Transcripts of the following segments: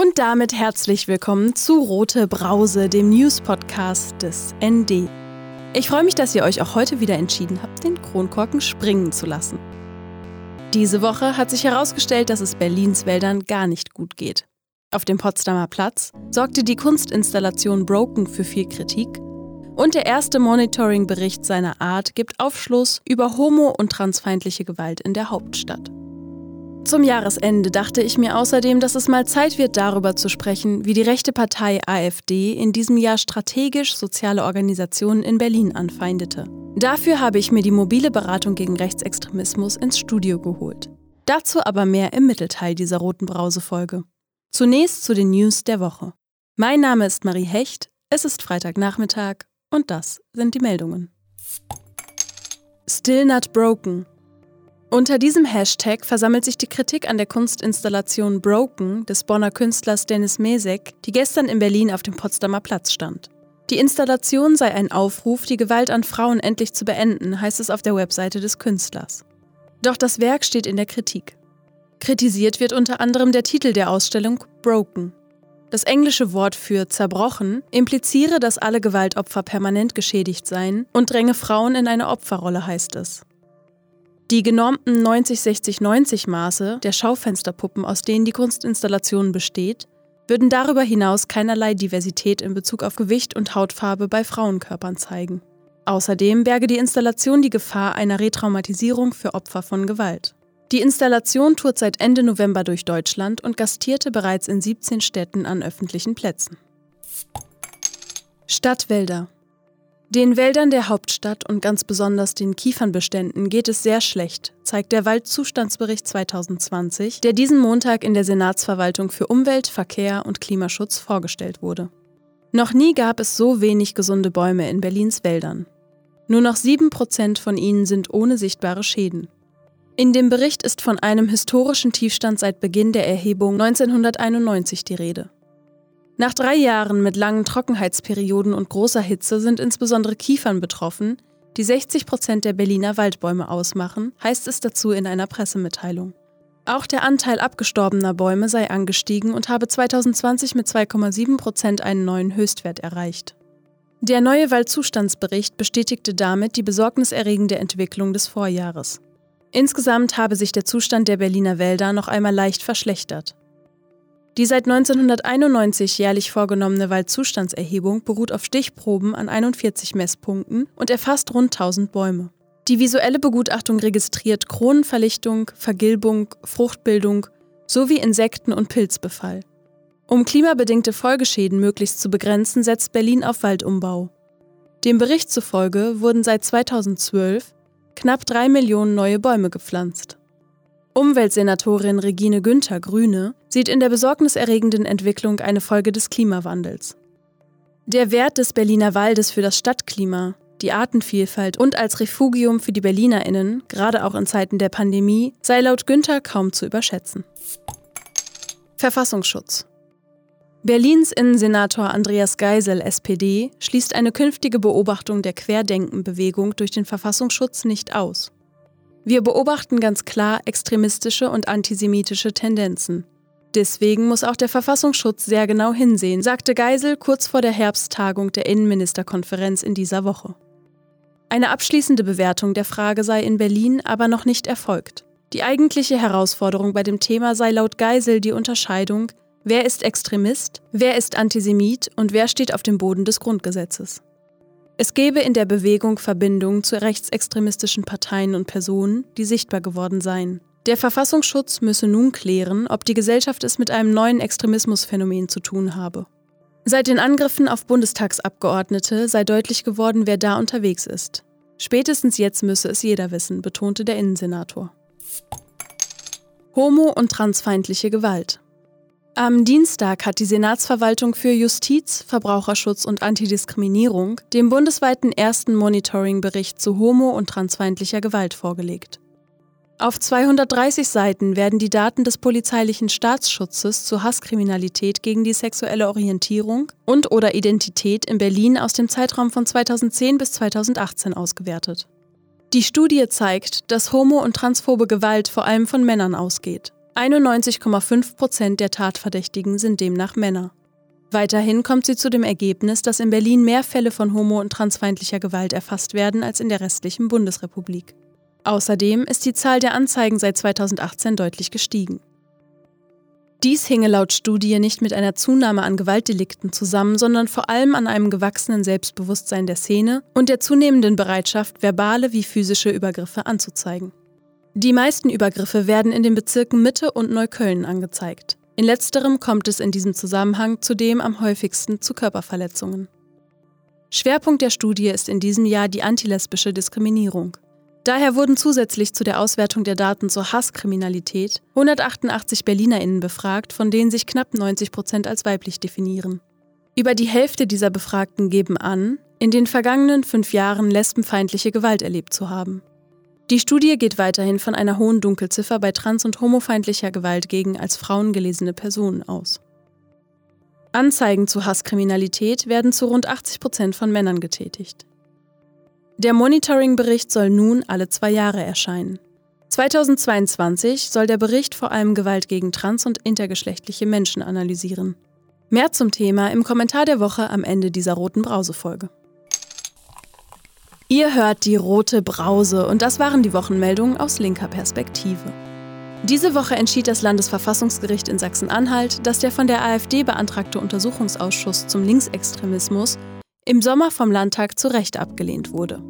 Und damit herzlich willkommen zu Rote Brause, dem News-Podcast des ND. Ich freue mich, dass ihr euch auch heute wieder entschieden habt, den Kronkorken springen zu lassen. Diese Woche hat sich herausgestellt, dass es Berlins Wäldern gar nicht gut geht. Auf dem Potsdamer Platz sorgte die Kunstinstallation Broken für viel Kritik und der erste Monitoring-Bericht seiner Art gibt Aufschluss über homo- und transfeindliche Gewalt in der Hauptstadt. Zum Jahresende dachte ich mir außerdem, dass es mal Zeit wird, darüber zu sprechen, wie die rechte Partei AfD in diesem Jahr strategisch soziale Organisationen in Berlin anfeindete. Dafür habe ich mir die mobile Beratung gegen Rechtsextremismus ins Studio geholt. Dazu aber mehr im Mittelteil dieser roten Brause-Folge. Zunächst zu den News der Woche. Mein Name ist Marie Hecht, es ist Freitagnachmittag und das sind die Meldungen. Still Not Broken unter diesem Hashtag versammelt sich die Kritik an der Kunstinstallation Broken des Bonner Künstlers Dennis Mesek, die gestern in Berlin auf dem Potsdamer Platz stand. Die Installation sei ein Aufruf, die Gewalt an Frauen endlich zu beenden, heißt es auf der Webseite des Künstlers. Doch das Werk steht in der Kritik. Kritisiert wird unter anderem der Titel der Ausstellung Broken. Das englische Wort für zerbrochen impliziere, dass alle Gewaltopfer permanent geschädigt seien und dränge Frauen in eine Opferrolle, heißt es. Die genormten 90-60-90 Maße der Schaufensterpuppen, aus denen die Kunstinstallation besteht, würden darüber hinaus keinerlei Diversität in Bezug auf Gewicht und Hautfarbe bei Frauenkörpern zeigen. Außerdem berge die Installation die Gefahr einer Retraumatisierung für Opfer von Gewalt. Die Installation tourt seit Ende November durch Deutschland und gastierte bereits in 17 Städten an öffentlichen Plätzen. Stadtwälder den Wäldern der Hauptstadt und ganz besonders den Kiefernbeständen geht es sehr schlecht, zeigt der Waldzustandsbericht 2020, der diesen Montag in der Senatsverwaltung für Umwelt, Verkehr und Klimaschutz vorgestellt wurde. Noch nie gab es so wenig gesunde Bäume in Berlins Wäldern. Nur noch 7% von ihnen sind ohne sichtbare Schäden. In dem Bericht ist von einem historischen Tiefstand seit Beginn der Erhebung 1991 die Rede. Nach drei Jahren mit langen Trockenheitsperioden und großer Hitze sind insbesondere Kiefern betroffen, die 60 Prozent der Berliner Waldbäume ausmachen, heißt es dazu in einer Pressemitteilung. Auch der Anteil abgestorbener Bäume sei angestiegen und habe 2020 mit 2,7 Prozent einen neuen Höchstwert erreicht. Der neue Waldzustandsbericht bestätigte damit die besorgniserregende Entwicklung des Vorjahres. Insgesamt habe sich der Zustand der Berliner Wälder noch einmal leicht verschlechtert. Die seit 1991 jährlich vorgenommene Waldzustandserhebung beruht auf Stichproben an 41 Messpunkten und erfasst rund 1000 Bäume. Die visuelle Begutachtung registriert Kronenverlichtung, Vergilbung, Fruchtbildung sowie Insekten- und Pilzbefall. Um klimabedingte Folgeschäden möglichst zu begrenzen, setzt Berlin auf Waldumbau. Dem Bericht zufolge wurden seit 2012 knapp drei Millionen neue Bäume gepflanzt. Umweltsenatorin Regine Günther Grüne sieht in der besorgniserregenden Entwicklung eine Folge des Klimawandels. Der Wert des Berliner Waldes für das Stadtklima, die Artenvielfalt und als Refugium für die Berlinerinnen, gerade auch in Zeiten der Pandemie, sei laut Günther kaum zu überschätzen. Verfassungsschutz Berlins Innensenator Andreas Geisel, SPD, schließt eine künftige Beobachtung der Querdenkenbewegung durch den Verfassungsschutz nicht aus. Wir beobachten ganz klar extremistische und antisemitische Tendenzen. Deswegen muss auch der Verfassungsschutz sehr genau hinsehen, sagte Geisel kurz vor der Herbsttagung der Innenministerkonferenz in dieser Woche. Eine abschließende Bewertung der Frage sei in Berlin aber noch nicht erfolgt. Die eigentliche Herausforderung bei dem Thema sei laut Geisel die Unterscheidung, wer ist Extremist, wer ist Antisemit und wer steht auf dem Boden des Grundgesetzes. Es gäbe in der Bewegung Verbindungen zu rechtsextremistischen Parteien und Personen, die sichtbar geworden seien. Der Verfassungsschutz müsse nun klären, ob die Gesellschaft es mit einem neuen Extremismusphänomen zu tun habe. Seit den Angriffen auf Bundestagsabgeordnete sei deutlich geworden, wer da unterwegs ist. Spätestens jetzt müsse es jeder wissen, betonte der Innensenator. Homo- und transfeindliche Gewalt. Am Dienstag hat die Senatsverwaltung für Justiz, Verbraucherschutz und Antidiskriminierung den bundesweiten ersten Monitoring-Bericht zu homo- und transfeindlicher Gewalt vorgelegt. Auf 230 Seiten werden die Daten des polizeilichen Staatsschutzes zur Hasskriminalität gegen die sexuelle Orientierung und/oder Identität in Berlin aus dem Zeitraum von 2010 bis 2018 ausgewertet. Die Studie zeigt, dass homo- und transphobe Gewalt vor allem von Männern ausgeht. 91,5 Prozent der Tatverdächtigen sind demnach Männer. Weiterhin kommt sie zu dem Ergebnis, dass in Berlin mehr Fälle von homo- und transfeindlicher Gewalt erfasst werden als in der restlichen Bundesrepublik. Außerdem ist die Zahl der Anzeigen seit 2018 deutlich gestiegen. Dies hinge laut Studie nicht mit einer Zunahme an Gewaltdelikten zusammen, sondern vor allem an einem gewachsenen Selbstbewusstsein der Szene und der zunehmenden Bereitschaft, verbale wie physische Übergriffe anzuzeigen. Die meisten Übergriffe werden in den Bezirken Mitte und Neukölln angezeigt. In letzterem kommt es in diesem Zusammenhang zudem am häufigsten zu Körperverletzungen. Schwerpunkt der Studie ist in diesem Jahr die antilesbische Diskriminierung. Daher wurden zusätzlich zu der Auswertung der Daten zur Hasskriminalität 188 BerlinerInnen befragt, von denen sich knapp 90 Prozent als weiblich definieren. Über die Hälfte dieser Befragten geben an, in den vergangenen fünf Jahren lesbenfeindliche Gewalt erlebt zu haben. Die Studie geht weiterhin von einer hohen Dunkelziffer bei trans- und homofeindlicher Gewalt gegen als Frauen gelesene Personen aus. Anzeigen zu Hasskriminalität werden zu rund 80 Prozent von Männern getätigt. Der Monitoring-Bericht soll nun alle zwei Jahre erscheinen. 2022 soll der Bericht vor allem Gewalt gegen trans- und intergeschlechtliche Menschen analysieren. Mehr zum Thema im Kommentar der Woche am Ende dieser roten Brause-Folge. Ihr hört die rote Brause und das waren die Wochenmeldungen aus linker Perspektive. Diese Woche entschied das Landesverfassungsgericht in Sachsen-Anhalt, dass der von der AfD beantragte Untersuchungsausschuss zum Linksextremismus im Sommer vom Landtag zu Recht abgelehnt wurde.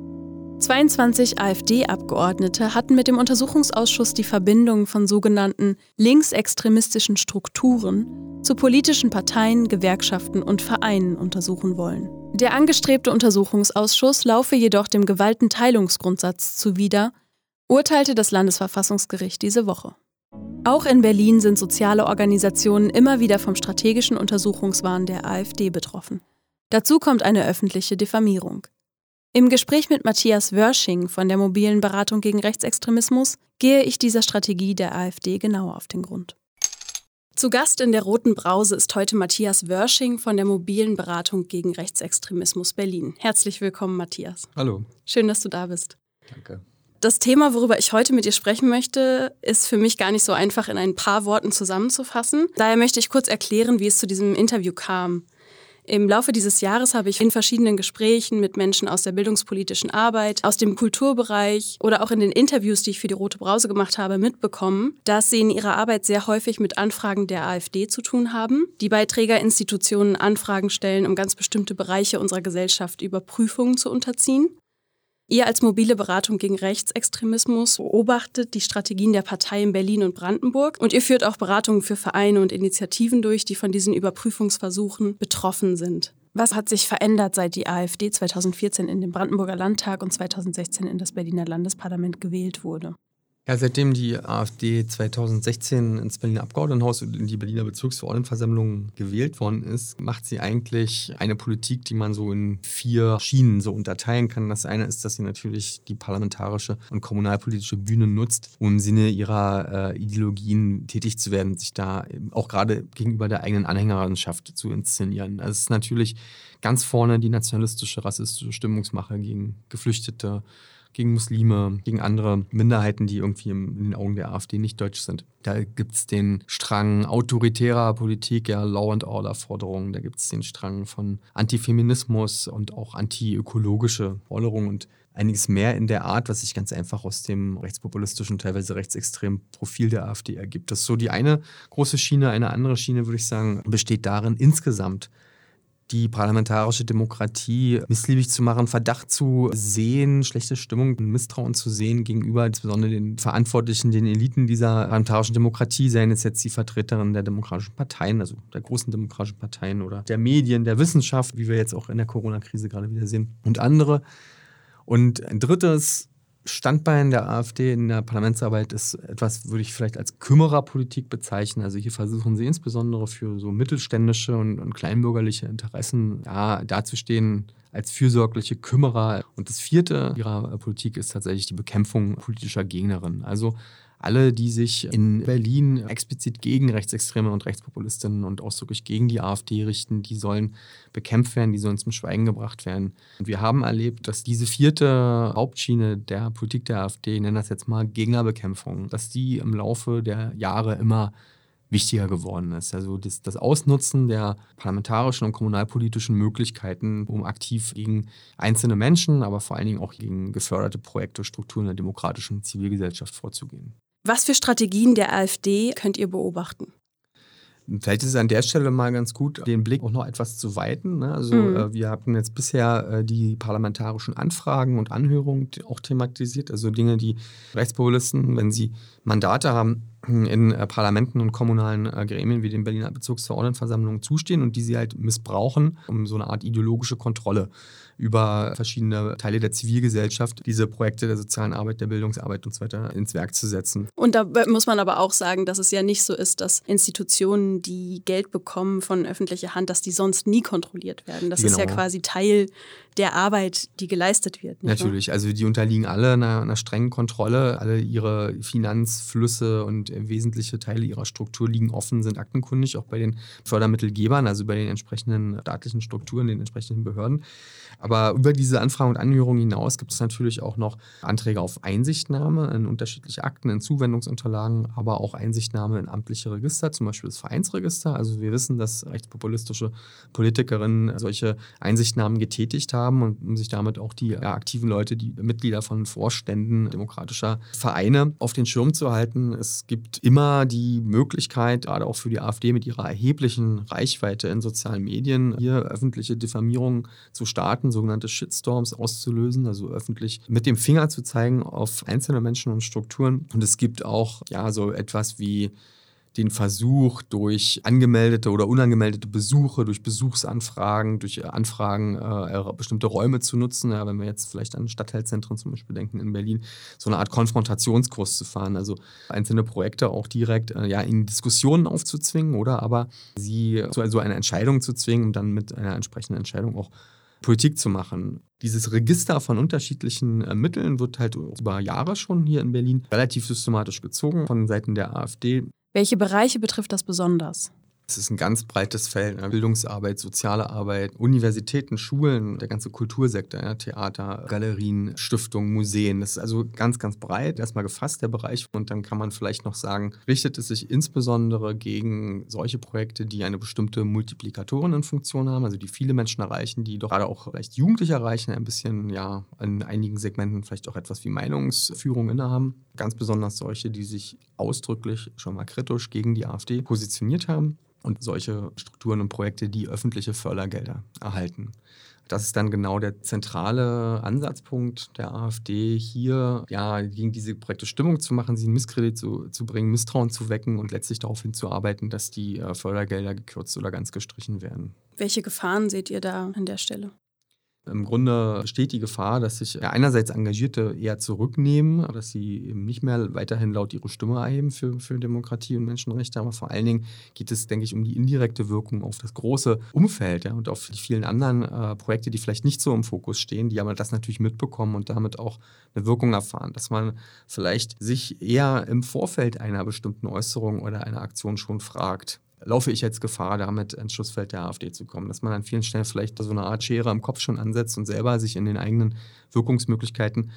22 AfD-Abgeordnete hatten mit dem Untersuchungsausschuss die Verbindung von sogenannten linksextremistischen Strukturen zu politischen Parteien, Gewerkschaften und Vereinen untersuchen wollen. Der angestrebte Untersuchungsausschuss laufe jedoch dem Gewaltenteilungsgrundsatz zuwider, urteilte das Landesverfassungsgericht diese Woche. Auch in Berlin sind soziale Organisationen immer wieder vom strategischen Untersuchungswahn der AfD betroffen. Dazu kommt eine öffentliche Diffamierung. Im Gespräch mit Matthias Wörsching von der mobilen Beratung gegen Rechtsextremismus gehe ich dieser Strategie der AfD genauer auf den Grund. Zu Gast in der Roten Brause ist heute Matthias Wörsching von der mobilen Beratung gegen Rechtsextremismus Berlin. Herzlich willkommen, Matthias. Hallo. Schön, dass du da bist. Danke. Das Thema, worüber ich heute mit dir sprechen möchte, ist für mich gar nicht so einfach in ein paar Worten zusammenzufassen. Daher möchte ich kurz erklären, wie es zu diesem Interview kam. Im Laufe dieses Jahres habe ich in verschiedenen Gesprächen mit Menschen aus der bildungspolitischen Arbeit, aus dem Kulturbereich oder auch in den Interviews, die ich für die Rote Brause gemacht habe, mitbekommen, dass sie in ihrer Arbeit sehr häufig mit Anfragen der AfD zu tun haben, die bei Trägerinstitutionen Anfragen stellen, um ganz bestimmte Bereiche unserer Gesellschaft Überprüfungen zu unterziehen. Ihr als mobile Beratung gegen Rechtsextremismus beobachtet die Strategien der Partei in Berlin und Brandenburg und ihr führt auch Beratungen für Vereine und Initiativen durch, die von diesen Überprüfungsversuchen betroffen sind. Was hat sich verändert, seit die AfD 2014 in den Brandenburger Landtag und 2016 in das Berliner Landesparlament gewählt wurde? Ja, seitdem die AfD 2016 ins Berliner Abgeordnetenhaus und in die Berliner Bezirksverordnetenversammlung gewählt worden ist, macht sie eigentlich eine Politik, die man so in vier Schienen so unterteilen kann. Das eine ist, dass sie natürlich die parlamentarische und kommunalpolitische Bühne nutzt, um im Sinne ihrer äh, Ideologien tätig zu werden, sich da auch gerade gegenüber der eigenen Anhängerschaft zu inszenieren. Das ist natürlich ganz vorne die nationalistische, rassistische Stimmungsmache gegen Geflüchtete, gegen Muslime, gegen andere Minderheiten, die irgendwie in den Augen der AfD nicht deutsch sind. Da gibt es den Strang autoritärer Politik, ja, Law and Order Forderungen. Da gibt es den Strang von Antifeminismus und auch antiökologische Forderungen und einiges mehr in der Art, was sich ganz einfach aus dem rechtspopulistischen, teilweise rechtsextremen Profil der AfD ergibt. Das ist so die eine große Schiene. Eine andere Schiene, würde ich sagen, besteht darin, insgesamt die parlamentarische Demokratie missliebig zu machen, Verdacht zu sehen, schlechte Stimmung, Misstrauen zu sehen gegenüber insbesondere den Verantwortlichen, den Eliten dieser parlamentarischen Demokratie, seien es jetzt die Vertreterinnen der demokratischen Parteien, also der großen demokratischen Parteien oder der Medien, der Wissenschaft, wie wir jetzt auch in der Corona-Krise gerade wieder sehen, und andere. Und ein drittes Standbein der AfD in der Parlamentsarbeit ist etwas, würde ich vielleicht als Kümmererpolitik bezeichnen. Also hier versuchen sie insbesondere für so mittelständische und, und kleinbürgerliche Interessen ja, dazustehen als fürsorgliche Kümmerer. Und das vierte ihrer Politik ist tatsächlich die Bekämpfung politischer Gegnerinnen. Also alle, die sich in Berlin explizit gegen Rechtsextreme und Rechtspopulistinnen und ausdrücklich gegen die AfD richten, die sollen bekämpft werden, die sollen zum Schweigen gebracht werden. Und wir haben erlebt, dass diese vierte Hauptschiene der Politik der AfD, ich nenne das jetzt mal Gegnerbekämpfung, dass die im Laufe der Jahre immer wichtiger geworden ist. Also das, das, Ausnutzen der parlamentarischen und kommunalpolitischen Möglichkeiten, um aktiv gegen einzelne Menschen, aber vor allen Dingen auch gegen geförderte Projekte, Strukturen der demokratischen Zivilgesellschaft vorzugehen. Was für Strategien der AfD könnt ihr beobachten? Vielleicht ist es an der Stelle mal ganz gut, den Blick auch noch etwas zu weiten. Ne? Also mhm. äh, wir hatten jetzt bisher äh, die parlamentarischen Anfragen und Anhörungen auch thematisiert, also Dinge, die Rechtspopulisten, wenn sie Mandate haben, in äh, Parlamenten und kommunalen äh, Gremien wie den Berliner Bezirksverordnetenversammlungen zustehen und die sie halt missbrauchen, um so eine Art ideologische Kontrolle über verschiedene Teile der Zivilgesellschaft diese Projekte der sozialen Arbeit, der Bildungsarbeit und so weiter ins Werk zu setzen. Und da muss man aber auch sagen, dass es ja nicht so ist, dass Institutionen, die Geld bekommen von öffentlicher Hand, dass die sonst nie kontrolliert werden. Das genau. ist ja genau. quasi Teil der Arbeit, die geleistet wird. Natürlich, wahr? also die unterliegen alle einer, einer, strengen Kontrolle. Alle ihre Finanzflüsse und wesentliche Teile ihrer Struktur liegen offen, sind aktenkundig, auch bei den Fördermittelgebern, also bei den entsprechenden staatlichen Strukturen, den entsprechenden Behörden. Aber über diese Anfragen und Anhörungen hinaus gibt es natürlich auch noch Anträge auf Einsichtnahme in unterschiedliche Akten, in Zuwendungsunterlagen, aber auch Einsichtnahme in amtliche Register, zum Beispiel das Vereinsregister. Also wir wissen, dass rechtspopulistische Politikerinnen solche Einsichtnahmen getätigt haben und sich damit auch die ja, aktiven Leute, die Mitglieder von Vorständen demokratischer Vereine auf den Schirm zu halten. Es gibt immer die Möglichkeit, gerade auch für die AfD mit ihrer erheblichen Reichweite in sozialen Medien, hier öffentliche Diffamierungen zu starten sogenannte Shitstorms auszulösen, also öffentlich mit dem Finger zu zeigen auf einzelne Menschen und Strukturen. Und es gibt auch ja so etwas wie den Versuch, durch angemeldete oder unangemeldete Besuche, durch Besuchsanfragen, durch Anfragen äh, bestimmte Räume zu nutzen. Ja, wenn wir jetzt vielleicht an Stadtteilzentren zum Beispiel denken in Berlin, so eine Art Konfrontationskurs zu fahren, also einzelne Projekte auch direkt äh, ja, in Diskussionen aufzuzwingen oder aber sie zu also einer Entscheidung zu zwingen und dann mit einer entsprechenden Entscheidung auch Politik zu machen. Dieses Register von unterschiedlichen äh, Mitteln wird halt über Jahre schon hier in Berlin relativ systematisch gezogen von Seiten der AfD. Welche Bereiche betrifft das besonders? Es ist ein ganz breites Feld. Ne? Bildungsarbeit, soziale Arbeit, Universitäten, Schulen, der ganze Kultursektor, ja, Theater, Galerien, Stiftungen, Museen. Das ist also ganz, ganz breit erstmal gefasst, der Bereich. Und dann kann man vielleicht noch sagen, richtet es sich insbesondere gegen solche Projekte, die eine bestimmte Multiplikatorenfunktion haben, also die viele Menschen erreichen, die doch gerade auch vielleicht Jugendliche erreichen, ein bisschen, ja, in einigen Segmenten vielleicht auch etwas wie Meinungsführung innehaben. Ganz besonders solche, die sich ausdrücklich schon mal kritisch gegen die AfD positioniert haben und solche Strukturen und Projekte, die öffentliche Fördergelder erhalten. Das ist dann genau der zentrale Ansatzpunkt der AfD, hier ja, gegen diese Projekte Stimmung zu machen, sie in Misskredit zu, zu bringen, Misstrauen zu wecken und letztlich darauf hinzuarbeiten, dass die äh, Fördergelder gekürzt oder ganz gestrichen werden. Welche Gefahren seht ihr da an der Stelle? Im Grunde besteht die Gefahr, dass sich einerseits Engagierte eher zurücknehmen, dass sie eben nicht mehr weiterhin laut ihre Stimme erheben für, für Demokratie und Menschenrechte, aber vor allen Dingen geht es, denke ich, um die indirekte Wirkung auf das große Umfeld ja, und auf die vielen anderen äh, Projekte, die vielleicht nicht so im Fokus stehen, die aber das natürlich mitbekommen und damit auch eine Wirkung erfahren, dass man vielleicht sich eher im Vorfeld einer bestimmten Äußerung oder einer Aktion schon fragt, laufe ich jetzt Gefahr, damit ins Schussfeld der AfD zu kommen. Dass man an vielen Stellen vielleicht so eine Art Schere im Kopf schon ansetzt und selber sich in den eigenen Wirkungsmöglichkeiten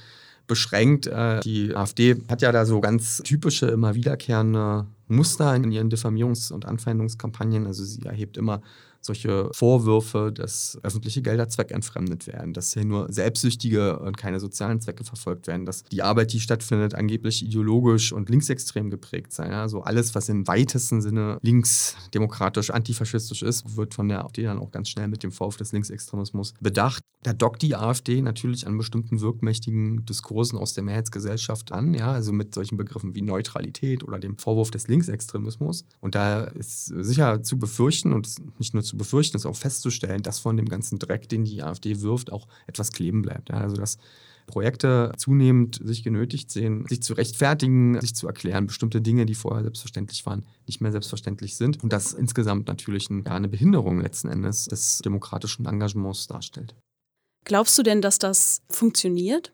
beschränkt. Äh, die AfD hat ja da so ganz typische, immer wiederkehrende Muster in ihren Diffamierungs- und Anfeindungskampagnen. Also sie erhebt immer solche Vorwürfe, dass öffentliche Gelder zweckentfremdet werden, dass hier nur selbstsüchtige und keine sozialen Zwecke verfolgt werden, dass die Arbeit, die stattfindet, angeblich ideologisch und linksextrem geprägt sei. Also alles, was im weitesten Sinne linksdemokratisch, antifaschistisch ist, wird von der AfD dann auch ganz schnell mit dem Vorwurf des Linksextremismus bedacht. Da dockt die AfD natürlich an bestimmten wirkmächtigen Diskursen aus der Mehrheitsgesellschaft an, ja, also mit solchen Begriffen wie Neutralität oder dem Vorwurf des Linksextremismus. Und da ist sicher zu befürchten und nicht nur zu zu befürchten ist, auch festzustellen, dass von dem ganzen Dreck, den die AfD wirft, auch etwas kleben bleibt. Ja, also dass Projekte zunehmend sich genötigt sehen, sich zu rechtfertigen, sich zu erklären, bestimmte Dinge, die vorher selbstverständlich waren, nicht mehr selbstverständlich sind. Und das insgesamt natürlich ein, ja, eine Behinderung letzten Endes des demokratischen Engagements darstellt. Glaubst du denn, dass das funktioniert?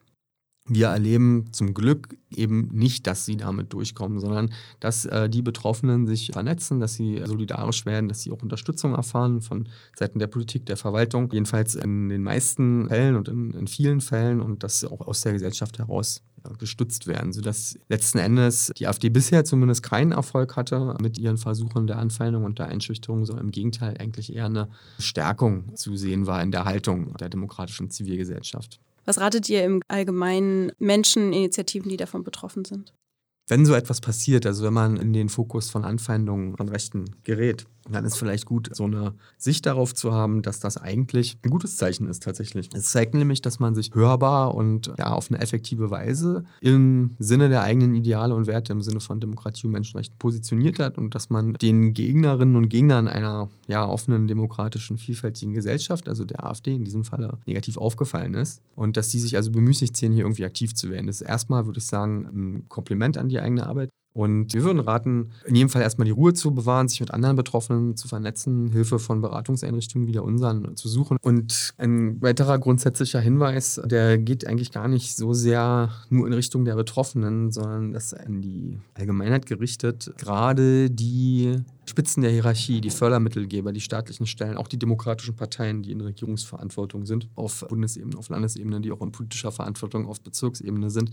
Wir erleben zum Glück eben nicht, dass sie damit durchkommen, sondern dass äh, die Betroffenen sich vernetzen, dass sie solidarisch werden, dass sie auch Unterstützung erfahren von Seiten der Politik, der Verwaltung, jedenfalls in den meisten Fällen und in, in vielen Fällen und dass auch aus der Gesellschaft heraus ja, gestützt werden, sodass letzten Endes die AfD bisher zumindest keinen Erfolg hatte mit ihren Versuchen der Anfeindung und der Einschüchterung, sondern im Gegenteil eigentlich eher eine Stärkung zu sehen war in der Haltung der demokratischen Zivilgesellschaft. Was ratet ihr im Allgemeinen Menschen, Initiativen, die davon betroffen sind? Wenn so etwas passiert, also wenn man in den Fokus von Anfeindungen von Rechten gerät, dann ist vielleicht gut, so eine Sicht darauf zu haben, dass das eigentlich ein gutes Zeichen ist tatsächlich. Es zeigt nämlich, dass man sich hörbar und ja, auf eine effektive Weise im Sinne der eigenen Ideale und Werte, im Sinne von Demokratie und Menschenrechten positioniert hat und dass man den Gegnerinnen und Gegnern einer ja, offenen, demokratischen, vielfältigen Gesellschaft, also der AfD in diesem Falle, negativ aufgefallen ist und dass die sich also bemüßigt sehen, hier irgendwie aktiv zu werden. Das ist erstmal, würde ich sagen, ein Kompliment an die eigene Arbeit. Und wir würden raten, in jedem Fall erstmal die Ruhe zu bewahren, sich mit anderen Betroffenen zu vernetzen, Hilfe von Beratungseinrichtungen wie der unseren zu suchen. Und ein weiterer grundsätzlicher Hinweis, der geht eigentlich gar nicht so sehr nur in Richtung der Betroffenen, sondern das an die Allgemeinheit gerichtet. Gerade die Spitzen der Hierarchie, die Fördermittelgeber, die staatlichen Stellen, auch die demokratischen Parteien, die in Regierungsverantwortung sind, auf Bundesebene, auf Landesebene, die auch in politischer Verantwortung auf Bezirksebene sind,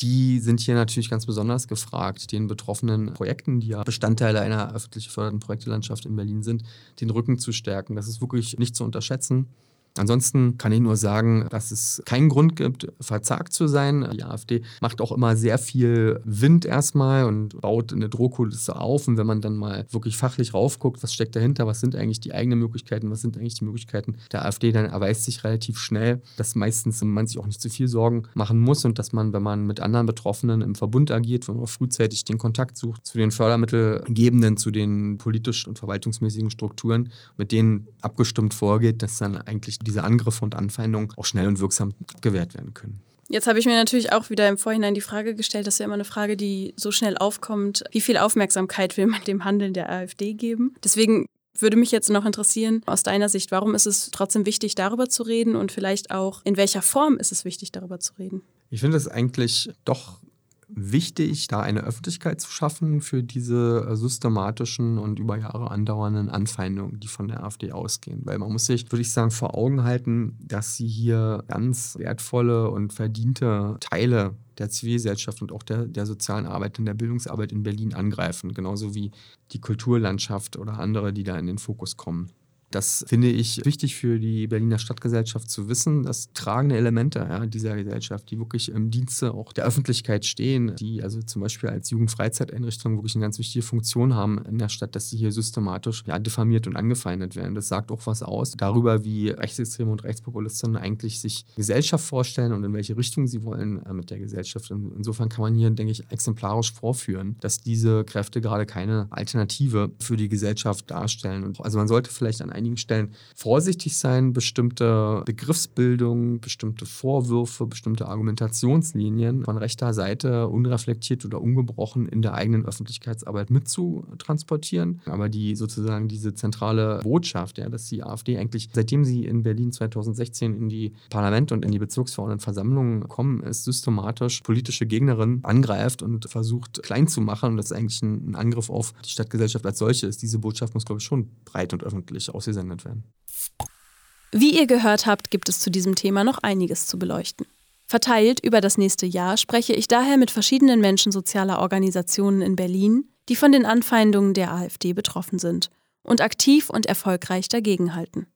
die sind hier natürlich ganz besonders gefragt, den betroffenen Projekten, die ja Bestandteile einer öffentlich geförderten Projektelandschaft in Berlin sind, den Rücken zu stärken. Das ist wirklich nicht zu unterschätzen. Ansonsten kann ich nur sagen, dass es keinen Grund gibt, verzagt zu sein. Die AfD macht auch immer sehr viel Wind erstmal und baut eine Drohkulisse auf. Und wenn man dann mal wirklich fachlich raufguckt, was steckt dahinter, was sind eigentlich die eigenen Möglichkeiten, was sind eigentlich die Möglichkeiten der AfD, dann erweist sich relativ schnell, dass meistens man sich auch nicht zu viel Sorgen machen muss und dass man, wenn man mit anderen Betroffenen im Verbund agiert, wenn man frühzeitig den Kontakt sucht zu den Fördermittelgebenden, zu den politisch und verwaltungsmäßigen Strukturen, mit denen abgestimmt vorgeht, dass dann eigentlich diese Angriffe und Anfeindungen auch schnell und wirksam gewährt werden können. Jetzt habe ich mir natürlich auch wieder im Vorhinein die Frage gestellt, das ist ja immer eine Frage, die so schnell aufkommt, wie viel Aufmerksamkeit will man dem Handeln der AfD geben? Deswegen würde mich jetzt noch interessieren, aus deiner Sicht, warum ist es trotzdem wichtig, darüber zu reden und vielleicht auch, in welcher Form ist es wichtig, darüber zu reden? Ich finde es eigentlich doch wichtig, da eine Öffentlichkeit zu schaffen für diese äh, systematischen und über Jahre andauernden Anfeindungen, die von der AfD ausgehen. Weil man muss sich, würde ich sagen, vor Augen halten, dass sie hier ganz wertvolle und verdiente Teile der Zivilgesellschaft und auch der, der sozialen Arbeit und der Bildungsarbeit in Berlin angreifen, genauso wie die Kulturlandschaft oder andere, die da in den Fokus kommen. Das finde ich wichtig für die Berliner Stadtgesellschaft zu wissen, dass tragende Elemente ja, dieser Gesellschaft, die wirklich im Dienste auch der Öffentlichkeit stehen, die also zum Beispiel als Jugendfreizeiteinrichtung wirklich eine ganz wichtige Funktion haben in der Stadt, dass sie hier systematisch ja, diffamiert und angefeindet werden. Das sagt auch was aus darüber, wie Rechtsextreme und Rechtspopulisten eigentlich sich Gesellschaft vorstellen und in welche Richtung sie wollen äh, mit der Gesellschaft. Insofern kann man hier, denke ich, exemplarisch vorführen, dass diese Kräfte gerade keine Alternative für die Gesellschaft darstellen. Und also man sollte vielleicht an einigen Stellen vorsichtig sein, bestimmte Begriffsbildungen, bestimmte Vorwürfe, bestimmte Argumentationslinien von rechter Seite unreflektiert oder ungebrochen in der eigenen Öffentlichkeitsarbeit mitzutransportieren. Aber die sozusagen diese zentrale Botschaft, ja, dass die AfD eigentlich, seitdem sie in Berlin 2016 in die Parlamente und in die Bezirksverordnetenversammlungen kommen, ist systematisch politische Gegnerin angreift und versucht klein zu machen. Und das ist eigentlich ein, Angriff auf die Stadtgesellschaft als solche ist. Diese Botschaft muss, glaube ich, schon breit und öffentlich aus ausgesendet werden. Wie ihr gehört habt, gibt es zu diesem Thema noch einiges zu beleuchten. Verteilt über das nächste Jahr spreche ich daher mit verschiedenen Menschen sozialer Organisationen in Berlin, die von den Anfeindungen der AfD betroffen sind und aktiv und erfolgreich dagegenhalten.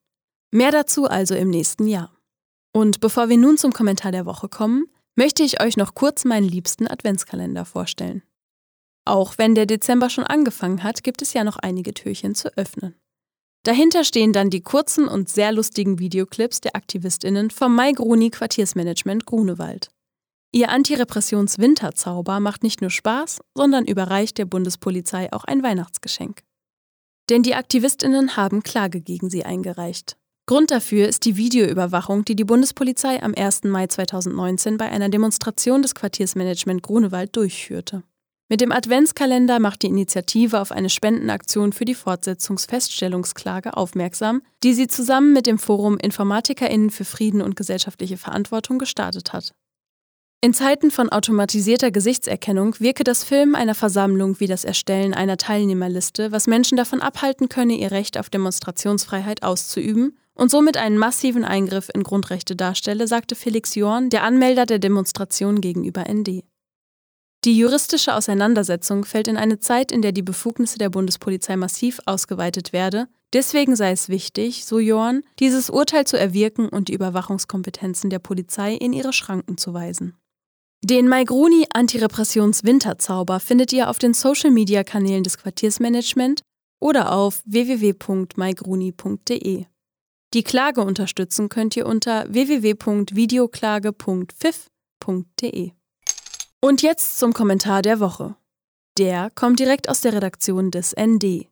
Mehr dazu also im nächsten Jahr. Und bevor wir nun zum Kommentar der Woche kommen, möchte ich euch noch kurz meinen liebsten Adventskalender vorstellen. Auch wenn der Dezember schon angefangen hat, gibt es ja noch einige Türchen zu öffnen. Dahinter stehen dann die kurzen und sehr lustigen Videoclips der AktivistInnen vom Mai-Gruni Quartiersmanagement Grunewald. Ihr Antirepressions-Winterzauber macht nicht nur Spaß, sondern überreicht der Bundespolizei auch ein Weihnachtsgeschenk. Denn die AktivistInnen haben Klage gegen sie eingereicht. Grund dafür ist die Videoüberwachung, die die Bundespolizei am 1. Mai 2019 bei einer Demonstration des Quartiersmanagement Grunewald durchführte. Mit dem Adventskalender macht die Initiative auf eine Spendenaktion für die Fortsetzungsfeststellungsklage aufmerksam, die sie zusammen mit dem Forum InformatikerInnen für Frieden und gesellschaftliche Verantwortung gestartet hat. In Zeiten von automatisierter Gesichtserkennung wirke das Filmen einer Versammlung wie das Erstellen einer Teilnehmerliste, was Menschen davon abhalten könne, ihr Recht auf Demonstrationsfreiheit auszuüben und somit einen massiven Eingriff in Grundrechte darstelle, sagte Felix Jorn, der Anmelder der Demonstration gegenüber ND. Die juristische Auseinandersetzung fällt in eine Zeit, in der die Befugnisse der Bundespolizei massiv ausgeweitet werde. Deswegen sei es wichtig, so Jorn, dieses Urteil zu erwirken und die Überwachungskompetenzen der Polizei in ihre Schranken zu weisen. Den Maigruni Antirepressions-Winterzauber findet ihr auf den Social-Media-Kanälen des Quartiersmanagement oder auf www.maigruni.de. Die Klage unterstützen könnt ihr unter www.videoklage.pfiff.de. Und jetzt zum Kommentar der Woche. Der kommt direkt aus der Redaktion des ND.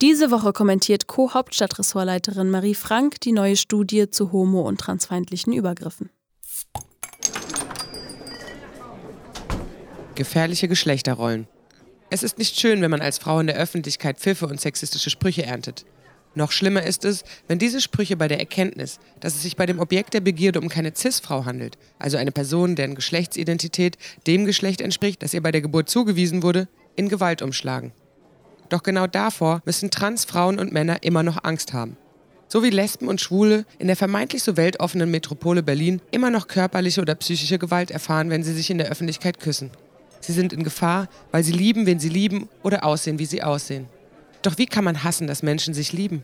Diese Woche kommentiert Co-Hauptstadtressortleiterin Marie Frank die neue Studie zu homo- und transfeindlichen Übergriffen. Gefährliche Geschlechterrollen. Es ist nicht schön, wenn man als Frau in der Öffentlichkeit Pfiffe und sexistische Sprüche erntet. Noch schlimmer ist es, wenn diese Sprüche bei der Erkenntnis, dass es sich bei dem Objekt der Begierde um keine Cis-Frau handelt, also eine Person, deren Geschlechtsidentität dem Geschlecht entspricht, das ihr bei der Geburt zugewiesen wurde, in Gewalt umschlagen. Doch genau davor müssen Transfrauen und Männer immer noch Angst haben. So wie Lesben und Schwule in der vermeintlich so weltoffenen Metropole Berlin immer noch körperliche oder psychische Gewalt erfahren, wenn sie sich in der Öffentlichkeit küssen. Sie sind in Gefahr, weil sie lieben, wen sie lieben oder aussehen, wie sie aussehen. Doch wie kann man hassen, dass Menschen sich lieben?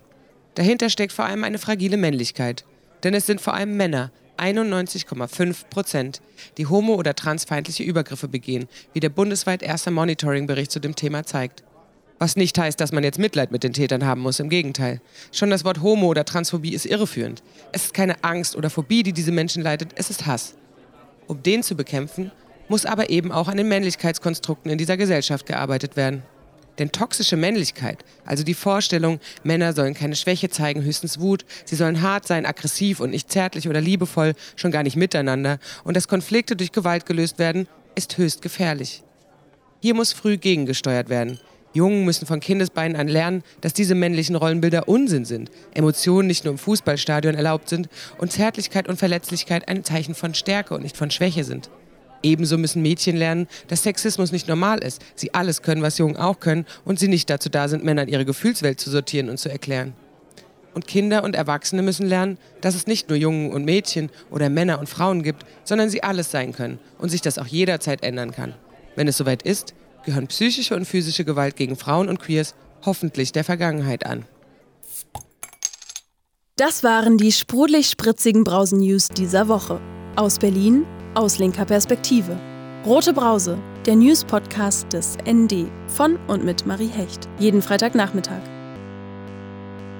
Dahinter steckt vor allem eine fragile Männlichkeit. Denn es sind vor allem Männer, 91,5 Prozent, die homo- oder transfeindliche Übergriffe begehen, wie der bundesweit erste Monitoring-Bericht zu dem Thema zeigt. Was nicht heißt, dass man jetzt Mitleid mit den Tätern haben muss, im Gegenteil. Schon das Wort Homo oder Transphobie ist irreführend. Es ist keine Angst oder Phobie, die diese Menschen leitet, es ist Hass. Um den zu bekämpfen, muss aber eben auch an den Männlichkeitskonstrukten in dieser Gesellschaft gearbeitet werden. Denn toxische Männlichkeit, also die Vorstellung, Männer sollen keine Schwäche zeigen, höchstens Wut, sie sollen hart sein, aggressiv und nicht zärtlich oder liebevoll, schon gar nicht miteinander, und dass Konflikte durch Gewalt gelöst werden, ist höchst gefährlich. Hier muss früh gegengesteuert werden. Jungen müssen von Kindesbeinen an lernen, dass diese männlichen Rollenbilder Unsinn sind, Emotionen nicht nur im Fußballstadion erlaubt sind und Zärtlichkeit und Verletzlichkeit ein Zeichen von Stärke und nicht von Schwäche sind. Ebenso müssen Mädchen lernen, dass Sexismus nicht normal ist, sie alles können, was Jungen auch können und sie nicht dazu da sind, Männern ihre Gefühlswelt zu sortieren und zu erklären. Und Kinder und Erwachsene müssen lernen, dass es nicht nur Jungen und Mädchen oder Männer und Frauen gibt, sondern sie alles sein können und sich das auch jederzeit ändern kann. Wenn es soweit ist, gehören psychische und physische Gewalt gegen Frauen und Queers hoffentlich der Vergangenheit an. Das waren die sprudelig-spritzigen Brausen-News dieser Woche. Aus Berlin aus linker Perspektive. Rote Brause, der News-Podcast des ND von und mit Marie Hecht. Jeden Freitagnachmittag.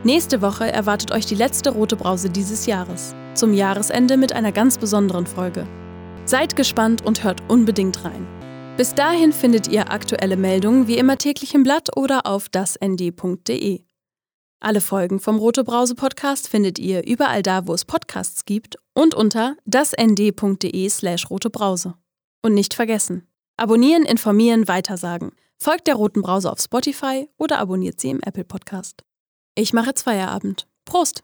Nächste Woche erwartet euch die letzte Rote Brause dieses Jahres. Zum Jahresende mit einer ganz besonderen Folge. Seid gespannt und hört unbedingt rein. Bis dahin findet ihr aktuelle Meldungen wie immer täglich im Blatt oder auf dasnd.de. Alle Folgen vom Rote Brause Podcast findet ihr überall da, wo es Podcasts gibt und unter dasnd.de slash rotebrause. Und nicht vergessen, abonnieren, informieren, weitersagen. Folgt der Roten Brause auf Spotify oder abonniert sie im Apple Podcast. Ich mache jetzt Feierabend. Prost!